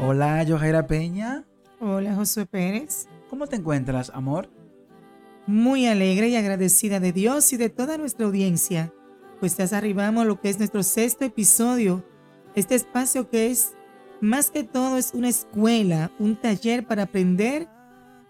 Hola, Yojaira Peña. Hola, Josué Pérez. ¿Cómo te encuentras, amor? Muy alegre y agradecida de Dios y de toda nuestra audiencia, pues ya arribamos a lo que es nuestro sexto episodio. Este espacio que es, más que todo, es una escuela, un taller para aprender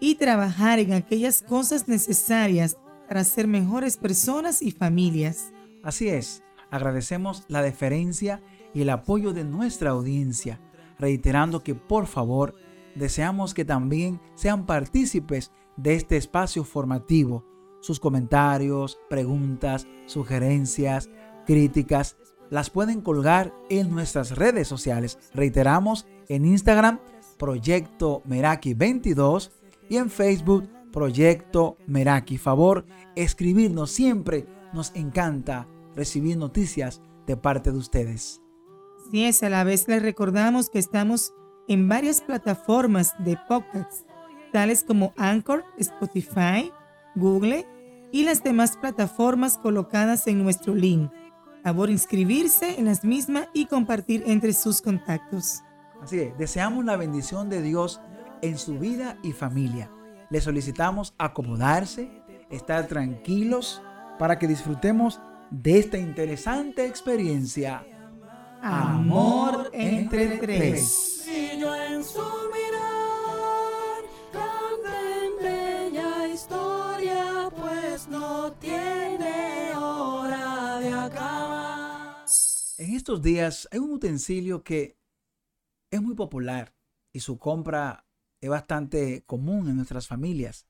y trabajar en aquellas cosas necesarias para ser mejores personas y familias. Así es, agradecemos la deferencia y el apoyo de nuestra audiencia, reiterando que por favor deseamos que también sean partícipes de este espacio formativo. Sus comentarios, preguntas, sugerencias, críticas, las pueden colgar en nuestras redes sociales. Reiteramos, en Instagram, Proyecto Meraki 22 y en Facebook, Proyecto Meraki. Favor, escribirnos siempre. Nos encanta recibir noticias de parte de ustedes. Sí, es, a la vez les recordamos que estamos en varias plataformas de podcasts, tales como Anchor, Spotify, Google y las demás plataformas colocadas en nuestro link. Favor inscribirse en las mismas y compartir entre sus contactos. Así es, deseamos la bendición de Dios en su vida y familia. Le solicitamos acomodarse, estar tranquilos para que disfrutemos de esta interesante experiencia. Amor entre tres. Y yo en su mirar canten bella historia, pues no tiene hora de acabar. En estos días hay un utensilio que es muy popular y su compra es bastante común en nuestras familias.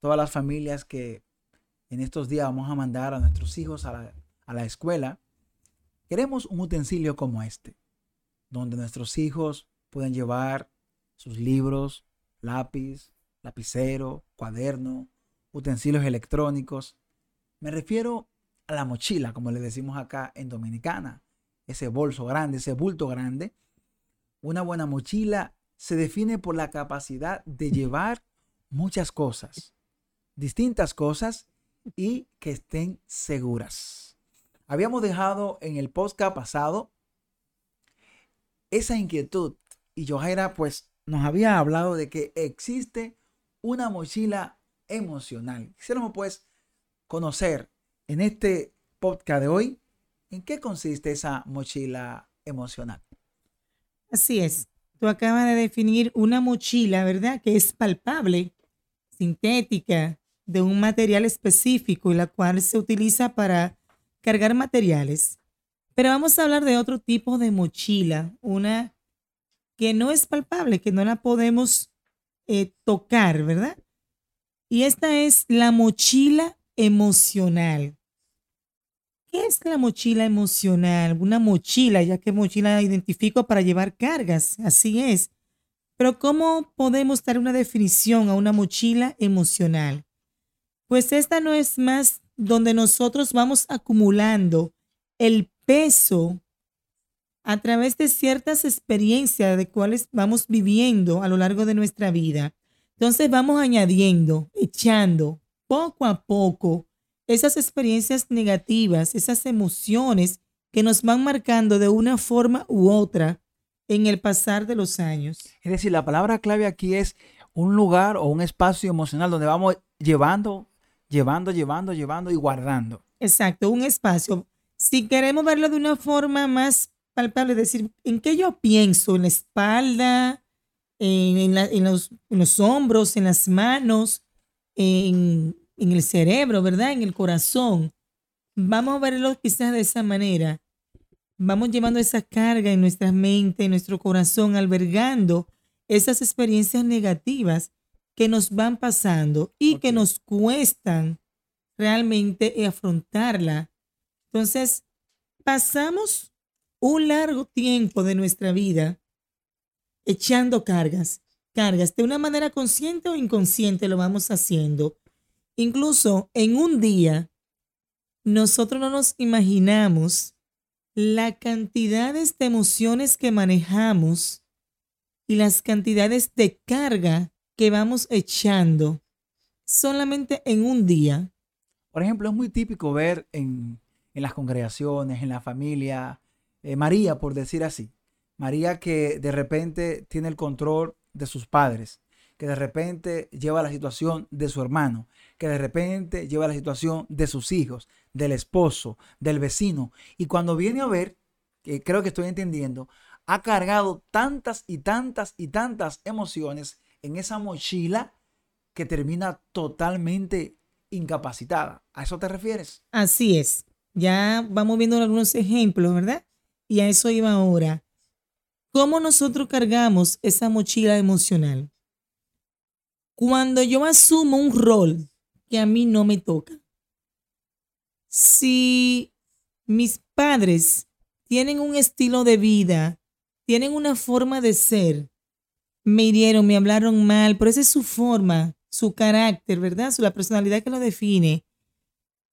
Todas las familias que en estos días vamos a mandar a nuestros hijos a la, a la escuela, queremos un utensilio como este, donde nuestros hijos pueden llevar sus libros, lápiz, lapicero, cuaderno, utensilios electrónicos. Me refiero a la mochila, como le decimos acá en Dominicana, ese bolso grande, ese bulto grande. Una buena mochila se define por la capacidad de llevar muchas cosas, distintas cosas y que estén seguras. Habíamos dejado en el podcast pasado esa inquietud y Johaira pues nos había hablado de que existe una mochila emocional. Quisiéramos pues conocer en este podcast de hoy en qué consiste esa mochila emocional. Así es. Tú acabas de definir una mochila, ¿verdad? Que es palpable, sintética, de un material específico y la cual se utiliza para cargar materiales. Pero vamos a hablar de otro tipo de mochila, una que no es palpable, que no la podemos eh, tocar, ¿verdad? Y esta es la mochila emocional. ¿Qué es la mochila emocional? Una mochila, ya que mochila identifico para llevar cargas, así es. Pero ¿cómo podemos dar una definición a una mochila emocional? Pues esta no es más donde nosotros vamos acumulando el peso a través de ciertas experiencias de cuales vamos viviendo a lo largo de nuestra vida. Entonces vamos añadiendo, echando poco a poco esas experiencias negativas, esas emociones que nos van marcando de una forma u otra en el pasar de los años. Es decir, la palabra clave aquí es un lugar o un espacio emocional donde vamos llevando, llevando, llevando, llevando y guardando. Exacto, un espacio. Si queremos verlo de una forma más palpable, decir, ¿en qué yo pienso? ¿En la espalda? ¿En, en la- en los, en los hombros? ¿En las manos? En, en el cerebro, ¿verdad? En el corazón. Vamos a verlo quizás de esa manera. Vamos llevando esa carga en nuestra mente, en nuestro corazón, albergando esas experiencias negativas que nos van pasando y que nos cuestan realmente afrontarla. Entonces, pasamos un largo tiempo de nuestra vida echando cargas, cargas, de una manera consciente o inconsciente lo vamos haciendo. Incluso en un día, nosotros no nos imaginamos la cantidades de emociones que manejamos y las cantidades de carga que vamos echando solamente en un día. Por ejemplo, es muy típico ver en, en las congregaciones, en la familia, eh, María, por decir así, María que de repente tiene el control de sus padres, que de repente lleva la situación de su hermano, que de repente lleva la situación de sus hijos, del esposo, del vecino. Y cuando viene a ver, que creo que estoy entendiendo, ha cargado tantas y tantas y tantas emociones en esa mochila que termina totalmente incapacitada. ¿A eso te refieres? Así es. Ya vamos viendo algunos ejemplos, ¿verdad? Y a eso iba ahora. ¿Cómo nosotros cargamos esa mochila emocional? Cuando yo asumo un rol que a mí no me toca. Si mis padres tienen un estilo de vida, tienen una forma de ser, me hirieron, me hablaron mal, pero esa es su forma, su carácter, ¿verdad? Su, la personalidad que lo define.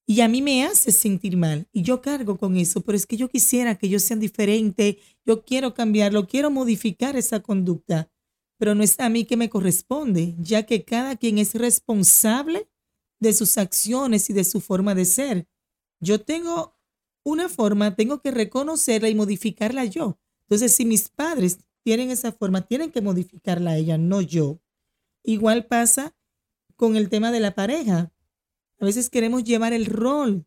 Y a mí me hace sentir mal. Y yo cargo con eso, pero es que yo quisiera que ellos sean diferentes, yo quiero cambiarlo, quiero modificar esa conducta, pero no es a mí que me corresponde, ya que cada quien es responsable de sus acciones y de su forma de ser. Yo tengo una forma, tengo que reconocerla y modificarla yo. Entonces, si mis padres tienen esa forma, tienen que modificarla ella, no yo. Igual pasa con el tema de la pareja. A veces queremos llevar el rol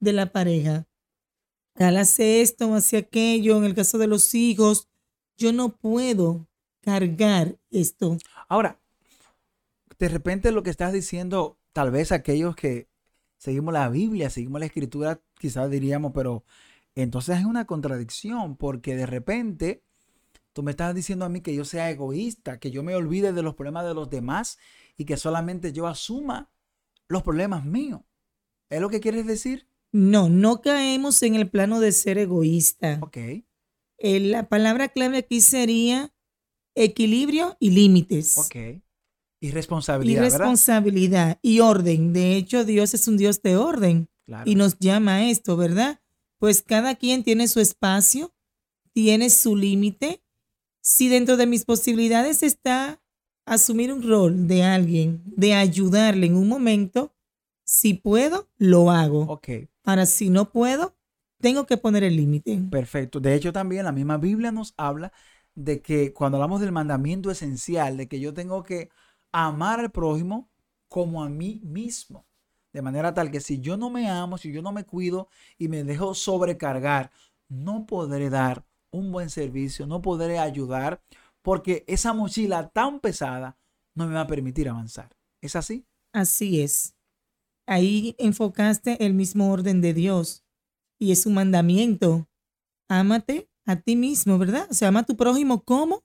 de la pareja. Tal hace esto, hace aquello, en el caso de los hijos, yo no puedo cargar esto. Ahora, de repente lo que estás diciendo, tal vez aquellos que seguimos la Biblia, seguimos la escritura, quizás diríamos, pero entonces es una contradicción, porque de repente tú me estás diciendo a mí que yo sea egoísta, que yo me olvide de los problemas de los demás y que solamente yo asuma los problemas míos. ¿Es lo que quieres decir? No, no caemos en el plano de ser egoísta. Ok. Eh, la palabra clave aquí sería equilibrio y límites. Ok. Y Y responsabilidad, ¿verdad? responsabilidad y orden. De hecho, Dios es un Dios de orden Claro. y nos llama a esto, ¿verdad? Pues cada quien tiene su espacio, tiene su límite. Si dentro de mis posibilidades está asumir un rol de alguien, de ayudarle en un momento, si puedo, lo hago. Ok, Ahora, si no puedo, tengo que poner el límite. perfecto. De hecho, también la misma Biblia nos habla de que cuando hablamos del mandamiento esencial, de que yo tengo que amar al prójimo como a mí mismo. De manera tal que si yo no me amo, si yo no me cuido y me dejo sobrecargar, no podré dar un buen servicio, no podré ayudar, porque esa mochila tan pesada no me va a permitir avanzar. ¿Es así? Así es. Ahí enfocaste el mismo orden de Dios y es un mandamiento. Ámate a ti mismo, ¿verdad? O sea, ama a tu prójimo como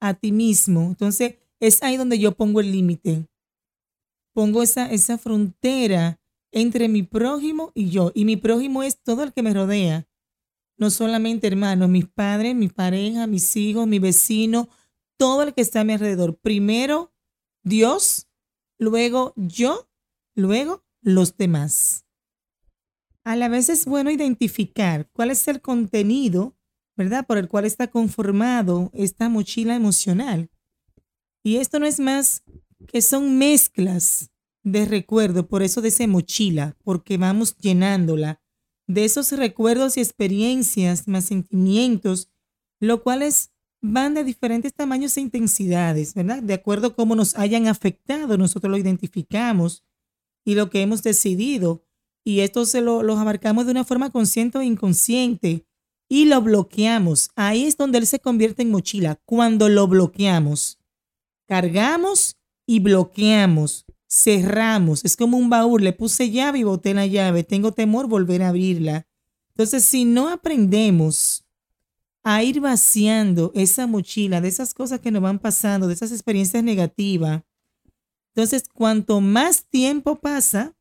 a ti mismo. Entonces, es ahí donde yo pongo el límite. Pongo esa, esa frontera entre mi prójimo y yo. Y mi prójimo es todo el que me rodea. No solamente hermanos, mis padres, mi pareja, mis hijos, mi vecino, todo el que está a mi alrededor. Primero, Dios, luego yo, luego los demás. A la vez es bueno identificar cuál es el contenido, ¿verdad? Por el cual está conformado esta mochila emocional. Y esto no es más que son mezclas de recuerdos, por eso dice mochila, porque vamos llenándola de esos recuerdos y experiencias más sentimientos, lo cuales van de diferentes tamaños e intensidades, ¿verdad? De acuerdo a cómo nos hayan afectado, nosotros lo identificamos y lo que hemos decidido. Y esto se lo los abarcamos de una forma consciente o inconsciente y lo bloqueamos. Ahí es donde él se convierte en mochila, cuando lo bloqueamos. Cargamos y bloqueamos, cerramos. Es como un baúl, le puse llave y boté la llave. Tengo temor volver a abrirla. Entonces, si no aprendemos a ir vaciando esa mochila de esas cosas que nos van pasando, de esas experiencias negativas, entonces cuanto más tiempo pasa,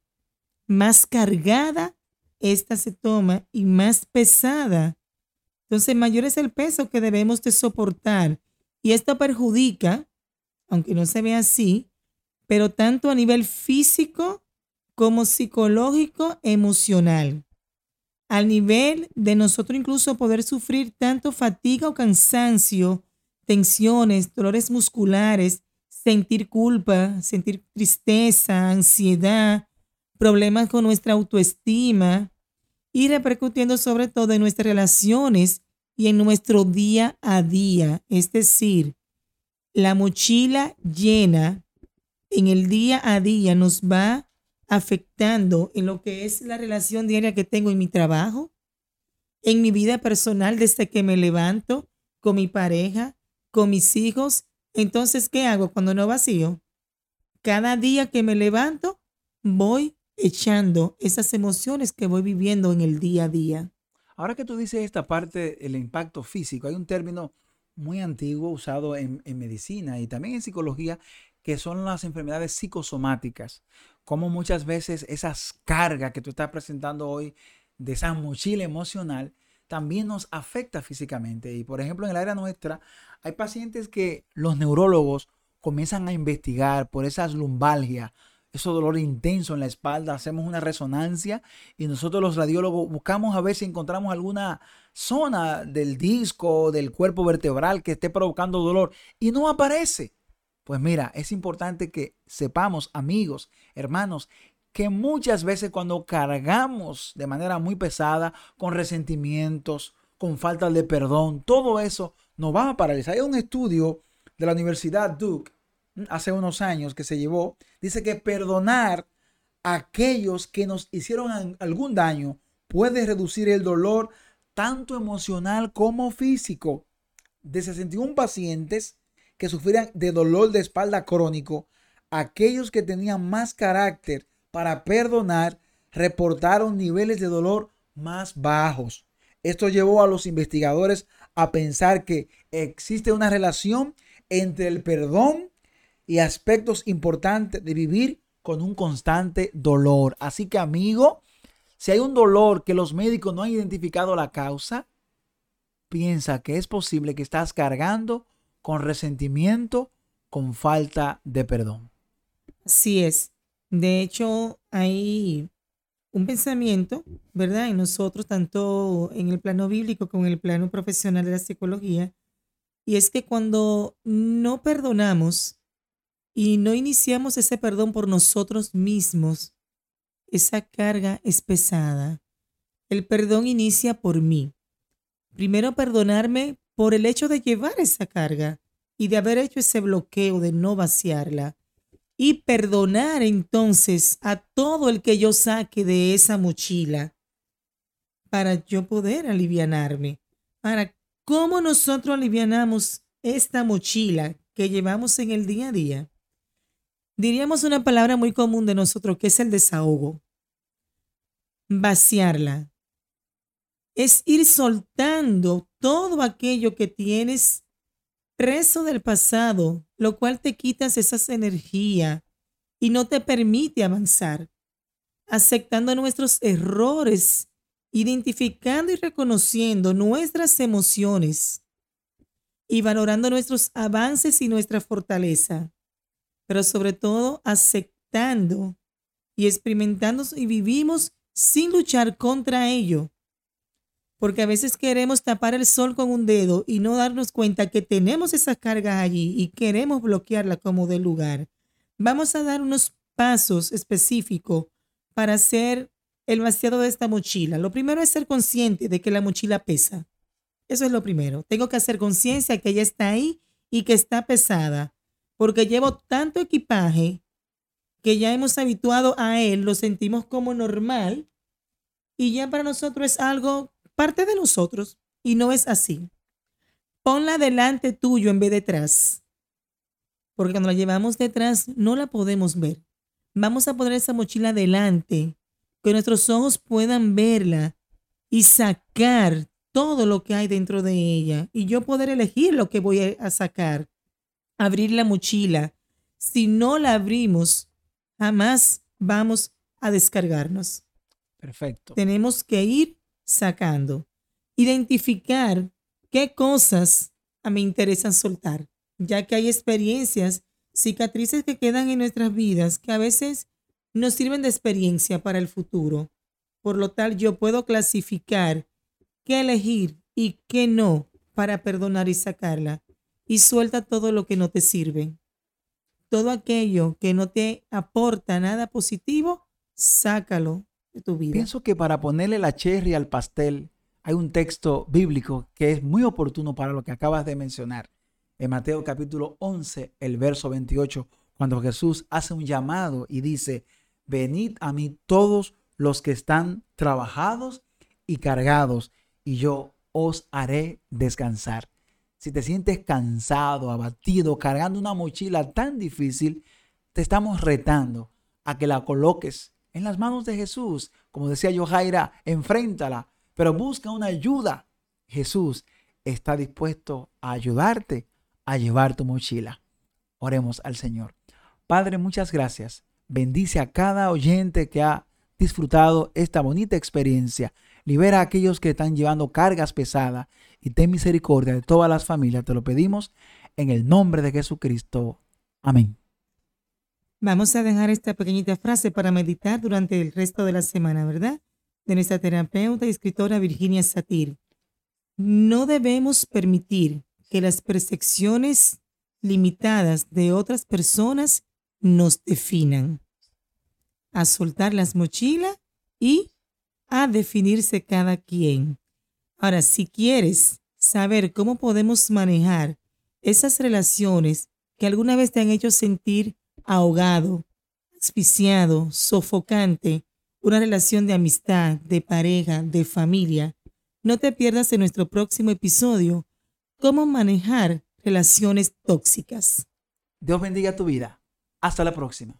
más cargada esta se toma y más pesada. Entonces mayor es el peso que debemos de soportar. Y esto perjudica, aunque no se ve así, pero tanto a nivel físico como psicológico, emocional. Al nivel de nosotros incluso poder sufrir tanto fatiga o cansancio, tensiones, dolores musculares, sentir culpa, sentir tristeza, ansiedad, problemas con nuestra autoestima y repercutiendo sobre todo en nuestras relaciones y en nuestro día a día. Es decir, la mochila llena en el día a día nos va afectando en lo que es la relación diaria que tengo en mi trabajo, en mi vida personal desde que me levanto, con mi pareja, con mis hijos. Entonces, ¿qué hago cuando no vacío? Cada día que me levanto, voy echando esas emociones que voy viviendo en el día a día. Ahora que tú dices esta parte, el impacto físico, hay un término muy antiguo usado en, medicina y también en psicología que son las enfermedades psicosomáticas. Como muchas veces esas cargas que tú estás presentando hoy de esa mochila emocional también nos afecta físicamente. Y por ejemplo, en el área nuestra hay pacientes que los neurólogos comienzan a investigar por esas lumbalgias, esos dolor intenso en la espalda, hacemos una resonancia y nosotros los radiólogos buscamos a ver si encontramos alguna zona del disco, del cuerpo vertebral que esté provocando dolor y no aparece. Pues mira, es importante que sepamos, amigos, hermanos, que muchas veces cuando cargamos de manera muy pesada, con resentimientos, con falta de perdón, todo eso nos va a paralizar. Hay un estudio de la Universidad Duke hace unos años que se llevó, dice que perdonar a aquellos que nos hicieron algún daño puede reducir el dolor tanto emocional como físico. De 61 pacientes que sufrían de dolor de espalda crónico, aquellos que tenían más carácter para perdonar reportaron niveles de dolor más bajos. Esto llevó a los investigadores a pensar que existe una relación entre el perdón y aspectos importantes de vivir con un constante dolor. Así que amigo, si hay un dolor que los médicos no han identificado la causa, piensa que es posible que estás cargando con resentimiento, con falta de perdón. Así es. De hecho, hay un pensamiento, ¿verdad? En nosotros, tanto en el plano bíblico como en el plano profesional de la psicología, y es que cuando no perdonamos y no iniciamos ese perdón por nosotros mismos, esa carga es pesada. El perdón inicia por mí. Primero perdonarme por el hecho de llevar esa carga y de haber hecho ese bloqueo de no vaciarla. Y perdonar entonces a todo el que yo saque de esa mochila para yo poder alivianarme. Para cómo nosotros alivianamos esta mochila que llevamos en el día a día. Diríamos una palabra muy común de nosotros que es el desahogo. Vaciarla, es ir soltando todo aquello que tienes preso del pasado, lo cual te quitas esas energía y no te permite avanzar. Aceptando nuestros errores, identificando y reconociendo nuestras emociones y valorando nuestros avances y nuestra fortaleza, pero sobre todo aceptando y experimentando y vivimos sin luchar contra ello, porque a veces queremos tapar el sol con un dedo y no darnos cuenta que tenemos esas cargas allí y queremos bloquearla como de lugar. Vamos a dar unos pasos específicos para hacer el vaciado de esta mochila. Lo primero es ser consciente de que la mochila pesa. Eso es lo primero. Tengo que hacer conciencia que ella está ahí y que está pesada, porque llevo tanto equipaje que ya hemos habituado a él, lo sentimos como normal y ya para nosotros es algo parte de nosotros y no es así. Ponla delante tuyo en vez de detrás. Porque cuando la llevamos detrás no la podemos ver. Vamos a poner esa mochila delante, que nuestros ojos puedan verla y sacar todo lo que hay dentro de ella. Y yo poder elegir lo que voy a sacar. Abrir la mochila. Si no la abrimos, jamás vamos a descargarnos. Perfecto. Tenemos que ir sacando. Identificar qué cosas me interesan soltar, ya que hay experiencias, cicatrices que quedan en nuestras vidas que a veces nos sirven de experiencia para el futuro. Por lo tal, yo puedo clasificar qué elegir y qué no para perdonar y sacarla. Y suelta todo lo que no te sirve. Todo aquello que no te aporta nada positivo, sácalo Pienso que para ponerle la cherry al pastel hay un texto bíblico que es muy oportuno para lo que acabas de mencionar. En Mateo capítulo 11, el verso 28, cuando Jesús hace un llamado y dice, venid a mí todos los que están trabajados y cargados, y yo os haré descansar. Si te sientes cansado, abatido, cargando una mochila tan difícil, te estamos retando a que la coloques en las manos de Jesús. Como decía yo, Jaira, enfréntala, pero busca una ayuda. Jesús está dispuesto a ayudarte a llevar tu mochila. Oremos al Señor. Padre, muchas gracias. Bendice a cada oyente que ha disfrutado esta bonita experiencia. Libera a aquellos que están llevando cargas pesadas y ten misericordia de todas las familias. Te lo pedimos en el nombre de Jesucristo. Amén. Vamos a dejar esta pequeñita frase para meditar durante el resto de la semana, ¿verdad? De nuestra terapeuta y escritora Virginia Satir. No debemos permitir que las percepciones limitadas de otras personas nos definan. A soltar las mochilas y a definirse cada quien. Ahora, si quieres saber cómo podemos manejar esas relaciones que alguna vez te han hecho sentir ahogado, asfixiado, sofocante, una relación de amistad, de pareja, de familia. No te pierdas en nuestro próximo episodio cómo manejar relaciones tóxicas. Dios bendiga tu vida. Hasta la próxima.